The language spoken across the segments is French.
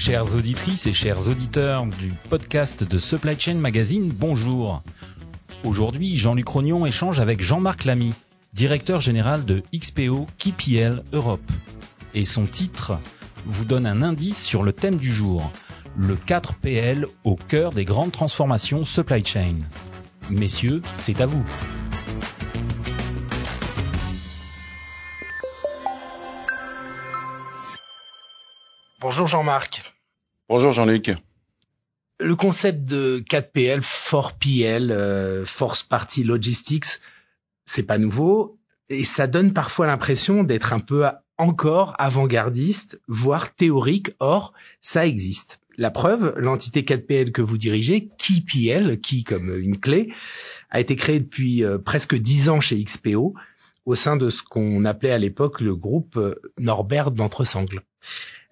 Chères auditrices et chers auditeurs du podcast de Supply Chain Magazine, bonjour. Aujourd'hui, Jean-Luc Rognon échange avec Jean-Marc Lamy, directeur général de XPO KPL Europe. Et son titre vous donne un indice sur le thème du jour, le 4PL au cœur des grandes transformations supply chain. Messieurs, c'est à vous. Bonjour Jean-Marc. Bonjour Jean-Luc. Le concept de 4PL, 4PL, euh, Force Party Logistics, c'est pas nouveau et ça donne parfois l'impression d'être un peu encore avant-gardiste, voire théorique. Or, ça existe. La preuve, l'entité 4PL que vous dirigez, KeyPL, qui comme une clé, a été créée depuis euh, presque dix ans chez XPO au sein de ce qu'on appelait à l'époque le groupe euh, Norbert d'Entresangles.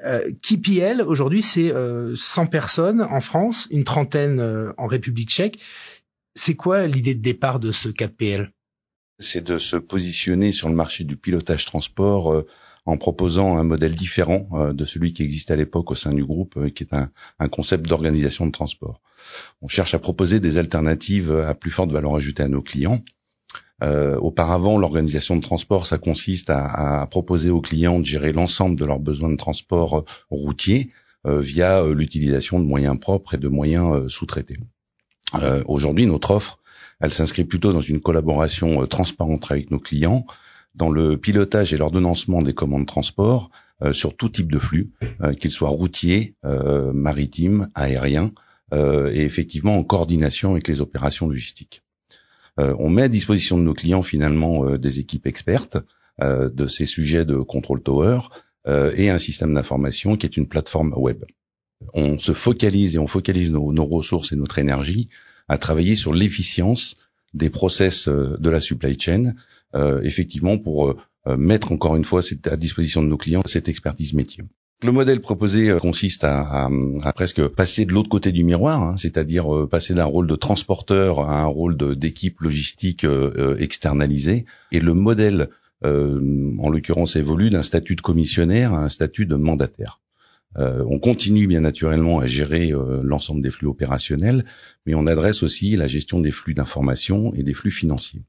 Euh, KPL, aujourd'hui, c'est 100 euh, personnes en France, une trentaine euh, en République tchèque. C'est quoi l'idée de départ de ce 4PL C'est de se positionner sur le marché du pilotage transport en proposant un modèle différent de celui qui existe à l'époque au sein du groupe, qui est un concept d'organisation de transport. On cherche à proposer des alternatives à plus forte valeur ajoutée à nos clients euh, auparavant, l'organisation de transport, ça consiste à, proposer aux clients de gérer l'ensemble de leurs besoins de transport euh, routier euh, via l'utilisation de moyens propres et de moyens sous-traités. Aujourd'hui, notre offre, elle s'inscrit plutôt dans une collaboration transparente avec nos clients, dans le pilotage et l'ordonnancement des commandes de transport sur tout type de flux, qu'ils soient routiers, maritimes, aériens, et effectivement en coordination avec les opérations logistiques. Euh, on met à disposition de nos clients finalement euh, des équipes expertes euh, de ces sujets de contrôle tower et un système d'information qui est une plateforme web. On se focalise et on focalise nos, nos ressources et notre énergie à travailler sur l'efficience des process de la supply chain, effectivement pour mettre encore une fois à disposition de nos clients cette expertise métier. Le modèle proposé euh, consiste à, presque passer de l'autre côté du miroir, hein, c'est-à-dire euh, passer d'un rôle de transporteur à un rôle d'équipe logistique euh, externalisée. Et le modèle, en l'occurrence, évolue d'un statut de commissionnaire à un statut de mandataire. on continue bien naturellement à gérer l'ensemble des flux opérationnels, mais on adresse aussi la gestion des flux d'information et des flux financiers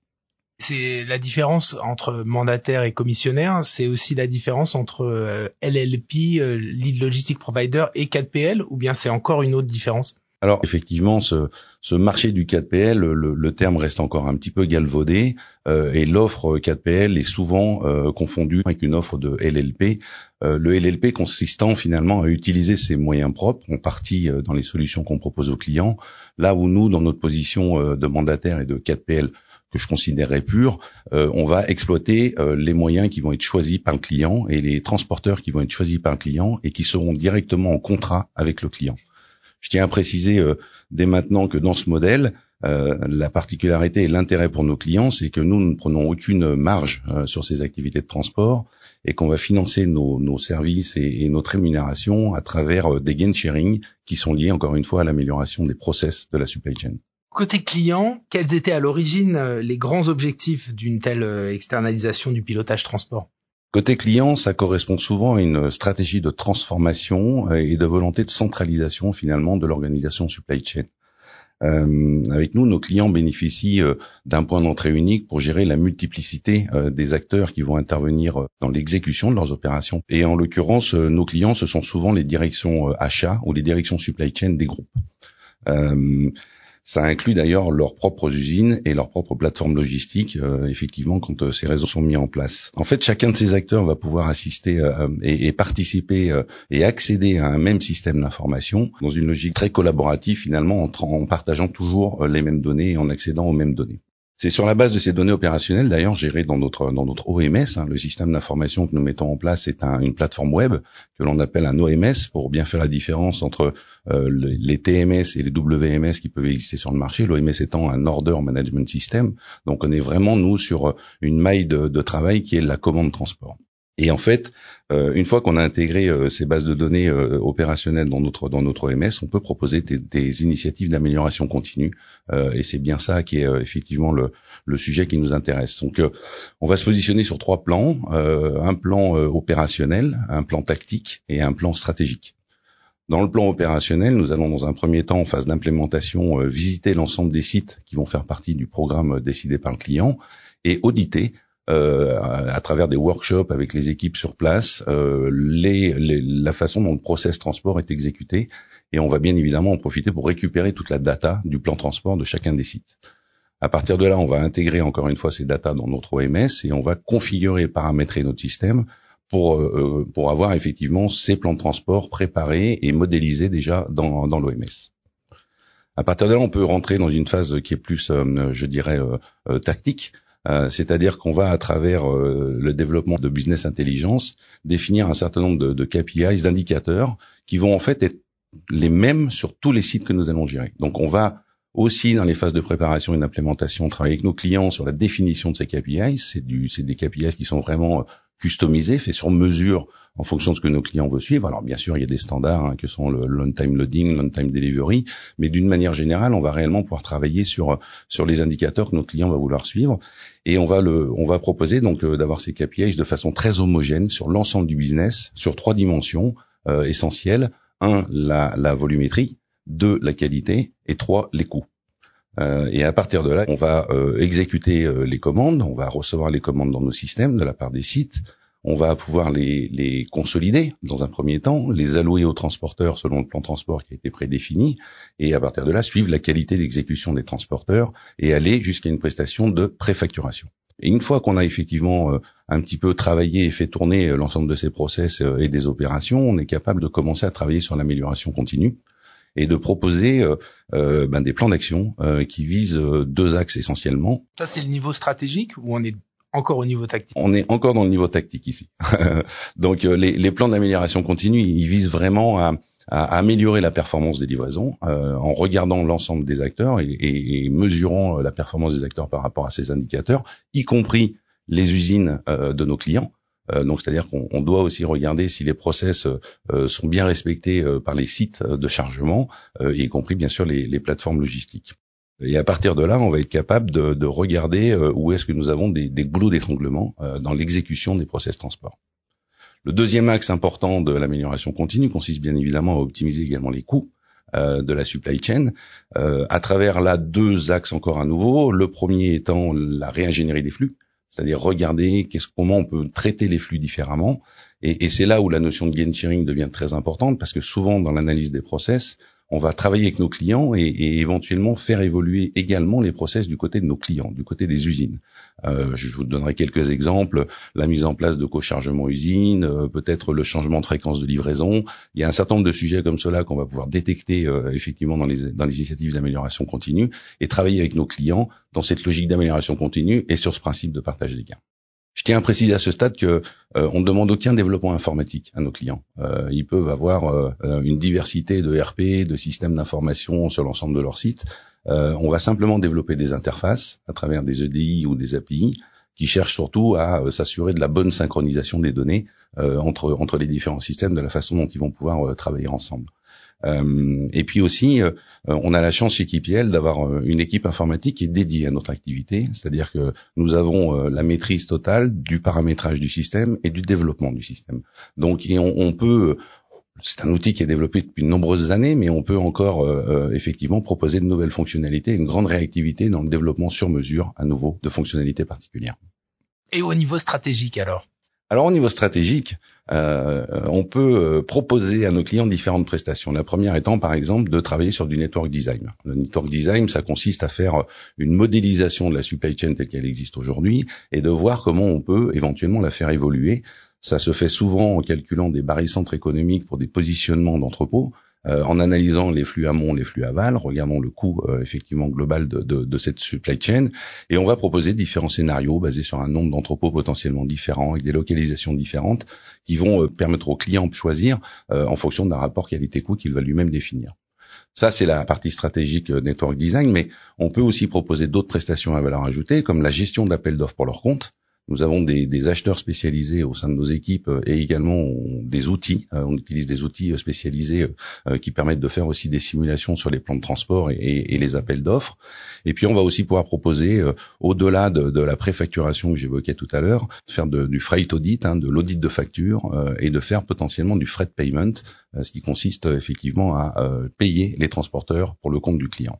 c'est la différence entre mandataire et commissionnaire, c'est aussi la différence entre euh, LLP, euh, Lead Logistic Provider et 4PL, ou bien c'est encore une autre différence? Alors effectivement, ce, ce, marché du 4PL, le, terme reste encore un petit peu galvaudé euh, et l'offre 4PL est souvent euh, confondue avec une offre de LLP. le LLP consistant finalement à utiliser ses moyens propres, en partie dans les solutions qu'on propose aux clients, là où nous, dans notre position de mandataire et de 4PL, que je considérerais pur, euh, on va exploiter euh, les moyens qui vont être choisis par le client et les transporteurs qui vont être choisis par le client et qui seront directement en contrat avec le client. Je tiens à préciser euh, dès maintenant que dans ce modèle, la particularité et l'intérêt pour nos clients, c'est que nous ne prenons aucune marge sur ces activités de transport et qu'on va financer nos, services et, et, notre rémunération à travers des gain sharing qui sont liés encore une fois à l'amélioration des process de la supply chain. Côté client, quels étaient à l'origine euh, les grands objectifs d'une telle euh, externalisation du pilotage transport? Côté client, ça correspond souvent à une stratégie de transformation euh, et de volonté de centralisation finalement de l'organisation supply chain. avec nous, nos clients bénéficient d'un point d'entrée unique pour gérer la multiplicité des acteurs qui vont intervenir dans l'exécution de leurs opérations. Et en l'occurrence, nos clients, ce sont souvent les directions achats ou les directions supply chain des groupes. Ça inclut d'ailleurs leurs propres usines et leurs propres plateformes logistiques, euh, effectivement, quand euh, ces réseaux sont mis en place. En fait, chacun de ces acteurs va pouvoir assister euh, et, participer et accéder à un même système d'information dans une logique très collaborative, finalement, en partageant toujours les mêmes données et en accédant aux mêmes données. C'est sur la base de ces données opérationnelles, d'ailleurs, gérées dans notre dans notre OMS, hein, le système d'information que nous mettons en place, c'est une plateforme web que l'on appelle un OMS pour bien faire la différence entre euh, les TMS et les WMS qui peuvent exister sur le marché. L'OMS étant un Order Management System, donc on est vraiment nous sur une maille de, de travail qui est la commande transport. Et en fait, euh, une fois qu'on a intégré euh, ces bases de données euh, opérationnelles dans notre dans notre OMS, on peut proposer des, initiatives d'amélioration continue. et c'est bien ça qui est effectivement le, le sujet qui nous intéresse. Donc, on va se positionner sur trois plans un plan opérationnel, un plan tactique et un plan stratégique. Dans le plan opérationnel, nous allons dans un premier temps, en phase d'implémentation, visiter l'ensemble des sites qui vont faire partie du programme décidé par le client et auditer à travers des workshops avec les équipes sur place, euh, la façon dont le process transport est exécuté. Et on va bien évidemment en profiter pour récupérer toute la data du plan transport de chacun des sites. À partir de là, on va intégrer encore une fois ces data dans notre OMS et on va configurer et paramétrer notre système pour, euh, pour avoir effectivement ces plans de transport préparés et modélisés déjà dans, dans l'OMS. À partir de là, on peut rentrer dans une phase qui est plus, je dirais, tactique, euh, c'est-à-dire qu'on va à travers euh, le développement de business intelligence définir un certain nombre de, de KPIs, d'indicateurs qui vont en fait être les mêmes sur tous les sites que nous allons gérer. Donc on va aussi dans les phases de préparation et d'implémentation travailler avec nos clients sur la définition de ces KPIs. C'est des KPIs qui sont vraiment customisé, fait sur mesure en fonction de ce que nos clients veulent suivre. Alors bien sûr, il y a des standards hein, que sont le long-time loading, long-time delivery, mais d'une manière générale, on va réellement pouvoir travailler sur sur les indicateurs que nos clients vont vouloir suivre, et on va le on va proposer donc euh, d'avoir ces KPIs de façon très homogène sur l'ensemble du business, sur trois dimensions euh, essentielles un la, la volumétrie, deux la qualité, et trois les coûts. Euh, et à partir de là, on va euh, exécuter euh, les commandes, on va recevoir les commandes dans nos systèmes de la part des sites, on va pouvoir les, les, consolider dans un premier temps, les allouer aux transporteurs selon le plan transport qui a été prédéfini, et à partir de là, suivre la qualité d'exécution des transporteurs et aller jusqu'à une prestation de préfacturation. Et une fois qu'on a effectivement un petit peu travaillé et fait tourner l'ensemble de ces process et des opérations, on est capable de commencer à travailler sur l'amélioration continue et de proposer euh, euh, ben, des plans d'action euh, qui visent deux axes essentiellement. Ça, c'est le niveau stratégique ou on est encore au niveau tactique? On est encore dans le niveau tactique ici. Donc les, les, plans d'amélioration continue, ils visent vraiment à, à, améliorer la performance des livraisons en regardant l'ensemble des acteurs et, et, et, mesurant la performance des acteurs par rapport à ces indicateurs, y compris les usines de nos clients. Euh, donc, c'est-à-dire qu'on doit aussi regarder si les process euh, sont bien respectés euh, par les sites de chargement, y compris bien sûr les, les, plateformes logistiques. Et à partir de là, on va être capable de, de regarder où est-ce que nous avons des, des goulots d'étranglement dans l'exécution des process transport. Le deuxième axe important de l'amélioration continue consiste bien évidemment à optimiser également les coûts de la supply chain, à travers là deux axes encore à nouveau. Le premier étant la réingénierie des flux, c'est-à-dire regarder qu'est-ce, comment on peut traiter les flux différemment. Et, et c'est là où la notion de gain sharing devient très importante parce que souvent dans l'analyse des process, on va travailler avec nos clients et, éventuellement faire évoluer également les process du côté de nos clients, du côté des usines. Euh, je vous donnerai quelques exemples la mise en place de co-chargement usine, euh, peut-être le changement de fréquence de livraison. Il y a un certain nombre de sujets comme cela qu'on va pouvoir détecter euh, effectivement dans les, dans les initiatives d'amélioration continue et travailler avec nos clients dans cette logique d'amélioration continue et sur ce principe de partage des gains. Je tiens à préciser à ce stade que euh, on ne demande aucun développement informatique à nos clients. Euh, ils peuvent avoir euh, une diversité de RP, de systèmes d'information sur l'ensemble de leur site. on va simplement développer des interfaces à travers des EDI ou des API qui cherchent surtout à s'assurer de la bonne synchronisation des données entre entre les différents systèmes, de la façon dont ils vont pouvoir travailler ensemble. Euh, et puis aussi, euh, on a la chance chez KPL d'avoir euh, une équipe informatique qui est dédiée à notre activité, c'est-à-dire que nous avons la maîtrise totale du paramétrage du système et du développement du système. Donc, on, on peut c'est un outil qui est développé depuis de nombreuses années, mais on peut encore effectivement proposer de nouvelles fonctionnalités, une grande réactivité dans le développement sur mesure, à nouveau, de fonctionnalités particulières. Et au niveau stratégique alors? Alors au niveau stratégique, euh, on peut euh, proposer à nos clients différentes prestations. La première étant par exemple de travailler sur du network design. Le network design, ça consiste à faire une modélisation de la supply chain telle qu'elle existe aujourd'hui et de voir comment on peut éventuellement la faire évoluer. Ça se fait souvent en calculant des barycentres économiques pour des positionnements d'entrepôts. Euh, en analysant les flux amont, les flux aval, regardons le coût euh, effectivement global de, cette supply chain, et on va proposer différents scénarios basés sur un nombre d'entrepôts potentiellement différents, avec des localisations différentes, qui vont euh, permettre au client de choisir en fonction d'un rapport qualité-coût qu'il va lui-même définir. Ça, c'est la partie stratégique network design, mais on peut aussi proposer d'autres prestations à valeur ajoutée, comme la gestion d'appels d'offres pour leur compte, Nous avons des, acheteurs spécialisés au sein de nos équipes euh, et également des outils. Euh, on utilise des outils spécialisés qui permettent de faire aussi des simulations sur les plans de transport et, les appels d'offres. Et puis on va aussi pouvoir proposer, au-delà de, la préfacturation que j'évoquais tout à l'heure, faire du freight audit, hein, de l'audit de facture et de faire potentiellement du freight payment, ce qui consiste effectivement à payer les transporteurs pour le compte du client.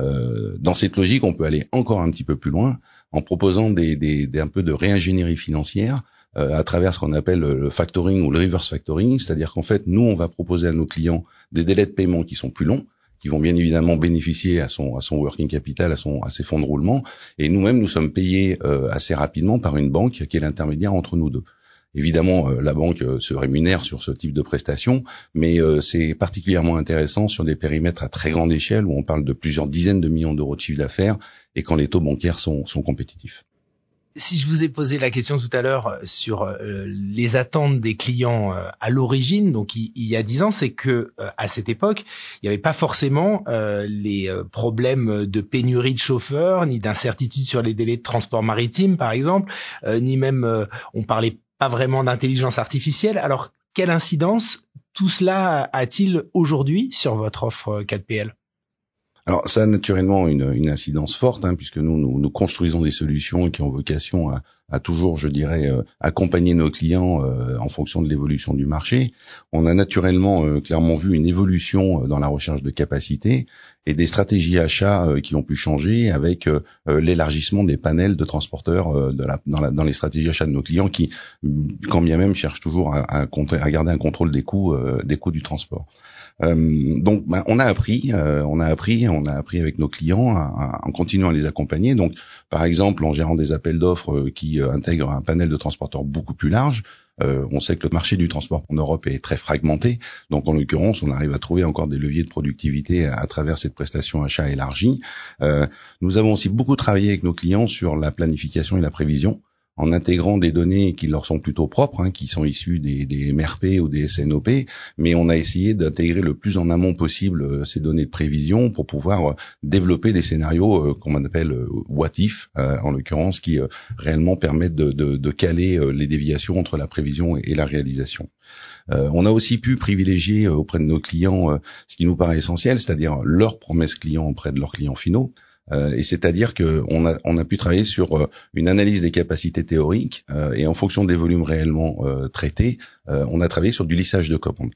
Euh, dans cette logique, on peut aller encore un petit peu plus loin en proposant des, un peu de réingénierie financière euh, à travers ce qu'on appelle le factoring ou le reverse factoring, c'est-à-dire qu'en fait, nous, on va proposer à nos clients des délais de paiement qui sont plus longs, qui vont bien évidemment bénéficier à son, à son working capital, à, son, à ses fonds de roulement, et nous-mêmes, nous sommes payés euh, assez rapidement par une banque qui est l'intermédiaire entre nous deux. Évidemment, euh, la banque euh, se rémunère sur ce type de prestations, mais euh, c'est particulièrement intéressant sur des périmètres à très grande échelle où on parle de plusieurs dizaines de millions d'euros de chiffre d'affaires et quand les taux bancaires sont, sont compétitifs. Si je vous ai posé la question tout à l'heure sur les attentes des clients à l'origine, donc il, y a dix ans, c'est que à cette époque, il n'y avait pas forcément les problèmes de pénurie de chauffeurs, ni d'incertitude sur les délais de transport maritime, par exemple, ni même on parlait pas vraiment d'intelligence artificielle. Alors, quelle incidence tout cela a-t-il aujourd'hui sur votre offre 4PL alors ça a naturellement une, incidence forte, hein, puisque nous, nous, construisons des solutions qui ont vocation à, toujours, je dirais, euh, accompagner nos clients euh, en fonction de l'évolution du marché. On a naturellement euh, clairement vu une évolution dans la recherche de capacité et des stratégies achats qui ont pu changer avec l'élargissement des panels de transporteurs dans, les stratégies achats de nos clients qui, quand bien même, cherchent toujours à, garder un contrôle des coûts du transport. Euh, donc, ben, on a appris, euh, on a appris, on a appris avec nos clients en continuant à les accompagner. Donc, par exemple, en gérant des appels d'offres euh, qui intègrent un panel de transporteurs beaucoup plus large. on sait que le marché du transport en Europe est très fragmenté, donc en l'occurrence, on arrive à trouver encore des leviers de productivité à, travers cette prestation achat élargie. nous avons aussi beaucoup travaillé avec nos clients sur la planification et la prévision en intégrant des données qui leur sont plutôt propres, hein, qui sont issues des, des, MRP ou des SNOP, mais on a essayé d'intégrer le plus en amont possible euh, ces données de prévision pour pouvoir euh, développer des scénarios euh, qu'on appelle what if, en l'occurrence, qui réellement permettent de, caler les déviations entre la prévision et la réalisation. on a aussi pu privilégier auprès de nos clients ce qui nous paraît essentiel, c'est-à-dire leurs promesses clients auprès de leurs clients finaux. Euh, et c'est-à-dire qu'on a, on a pu travailler sur euh, une analyse des capacités théoriques euh, et en fonction des volumes réellement traités, on a travaillé sur du lissage de commandes.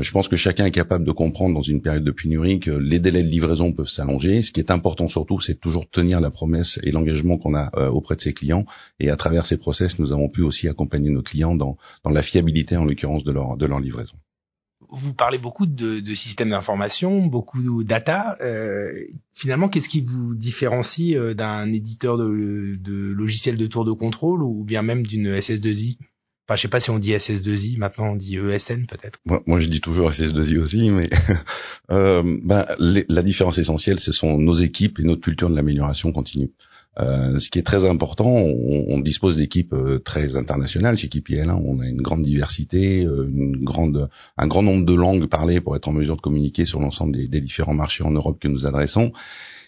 je pense que chacun est capable de comprendre dans une période de pénurie que les délais de livraison peuvent s'allonger. Ce qui est important surtout, c'est toujours tenir la promesse et l'engagement qu'on a auprès de ses clients. Et à travers ces process, nous avons pu aussi accompagner nos clients dans, dans la fiabilité, en l'occurrence, de leur, de leur livraison vous parlez beaucoup de, de systèmes d'information, beaucoup de data. Euh, finalement, qu'est-ce qui vous différencie euh, d'un éditeur de, de logiciels de tour de contrôle ou bien même d'une SS2I Enfin, je sais pas si on dit SS2I, maintenant on dit ESN peut-être. Moi, je dis toujours SS2I aussi, mais euh, ben, la différence essentielle, ce sont nos équipes et notre culture de l'amélioration continue. Euh, ce qui est très important, on, dispose d'équipes euh, très internationales chez KPL. Hein, on a une grande diversité, euh, un grand nombre de langues parlées pour être en mesure de communiquer sur l'ensemble des différents marchés en Europe que nous adressons.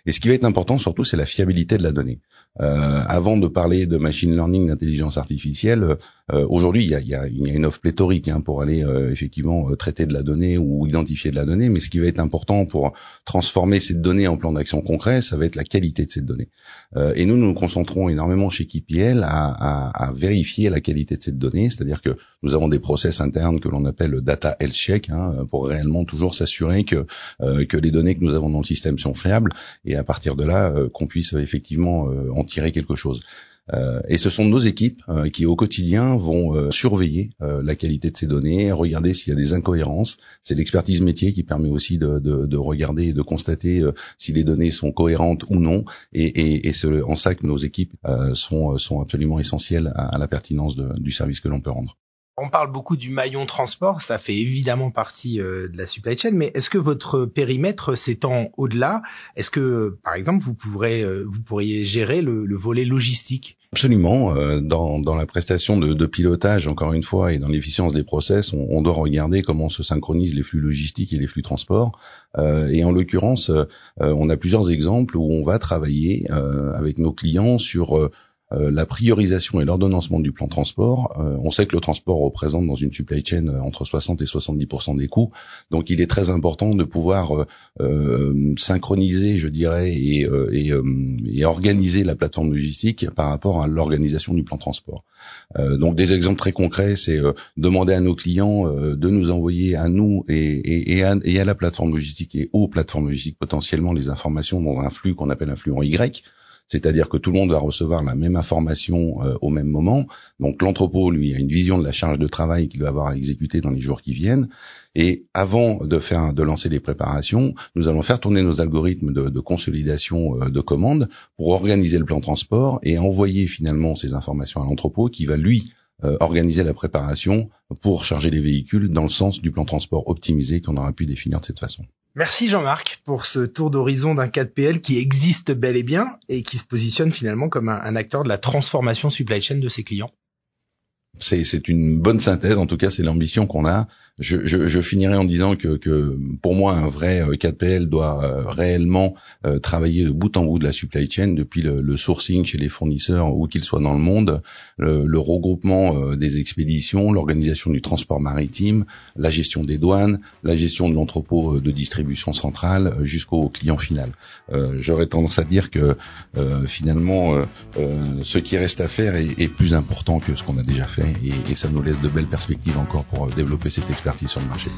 Et ce qui va être important surtout, c'est la fiabilité de la donnée. Euh, avant de parler de machine learning, d'intelligence artificielle, euh, aujourd'hui il y a, y, a, y a, une offre pléthorique hein, pour aller euh, effectivement euh, traiter de la donnée ou identifier de la donnée. Mais ce qui va être important pour transformer cette donnée en plan d'action concret, ça va être la qualité de cette donnée. Euh, et nous, nous nous concentrons énormément chez KPL à, à, à vérifier la qualité de cette donnée, c'est-à-dire que nous avons des process internes que l'on appelle data health check hein, pour réellement toujours s'assurer que que les données que nous avons dans le système sont fiables à partir de là euh, qu'on puisse effectivement euh, en tirer quelque chose. Euh, et ce sont nos équipes qui au quotidien vont surveiller la qualité de ces données, regarder s'il y a des incohérences. C'est l'expertise métier qui permet aussi de, de, de regarder et de constater si les données sont cohérentes ou non. Et, et, et c'est en ça que nos équipes sont, absolument essentielles à, la pertinence du service que l'on peut rendre. On parle beaucoup du maillon transport, ça fait évidemment partie euh, de la supply chain, mais est-ce que votre périmètre s'étend au-delà? Est-ce que, par exemple, vous euh, pourriez gérer le, volet logistique? Absolument. Euh, dans, la prestation de, pilotage, encore une fois, et dans l'efficience des process, on, doit regarder comment se synchronisent les flux logistiques et les flux transport. et en l'occurrence, on a plusieurs exemples où on va travailler avec nos clients sur euh, la priorisation et l'ordonnancement du plan transport. Euh, on sait que le transport représente dans une supply chain euh, entre 60 et 70% des coûts, donc il est très important de pouvoir synchroniser, je dirais, et, organiser la plateforme logistique par rapport à l'organisation du plan transport. donc des exemples très concrets, c'est demander à nos clients de nous envoyer à nous et, à, à, la plateforme logistique et aux plateformes logistiques potentiellement les informations dans un flux qu'on appelle un flux en Y c'est-à-dire que tout le monde va recevoir la même information euh, au même moment. Donc l'entrepôt, lui, a une vision de la charge de travail qu'il va avoir à exécuter dans les jours qui viennent. Et avant de faire, de lancer les préparations, nous allons faire tourner nos algorithmes de, de consolidation euh, de commandes pour organiser le plan transport et envoyer finalement ces informations à l'entrepôt qui va lui euh, organiser la préparation pour charger les véhicules dans le sens du plan transport optimisé qu'on aura pu définir de cette façon. Merci Jean-Marc pour ce tour d'horizon d'un 4PL qui existe bel et bien et qui se positionne finalement comme un, acteur de la transformation supply chain de ses clients c'est une bonne synthèse, en tout cas c'est l'ambition qu'on a. Je, je, je, finirai en disant que, que, pour moi un vrai 4PL euh, doit euh, réellement euh, travailler de bout en bout de la supply chain, depuis le, sourcing chez les fournisseurs où qu'ils soient dans le monde, le, regroupement des expéditions, l'organisation du transport maritime, la gestion des douanes, la gestion de l'entrepôt de distribution centrale jusqu'au client final. J'aurais tendance à dire que finalement ce qui reste à faire est, plus important que ce qu'on a déjà fait et, ça nous laisse de belles perspectives encore pour développer cette expertise sur le marché.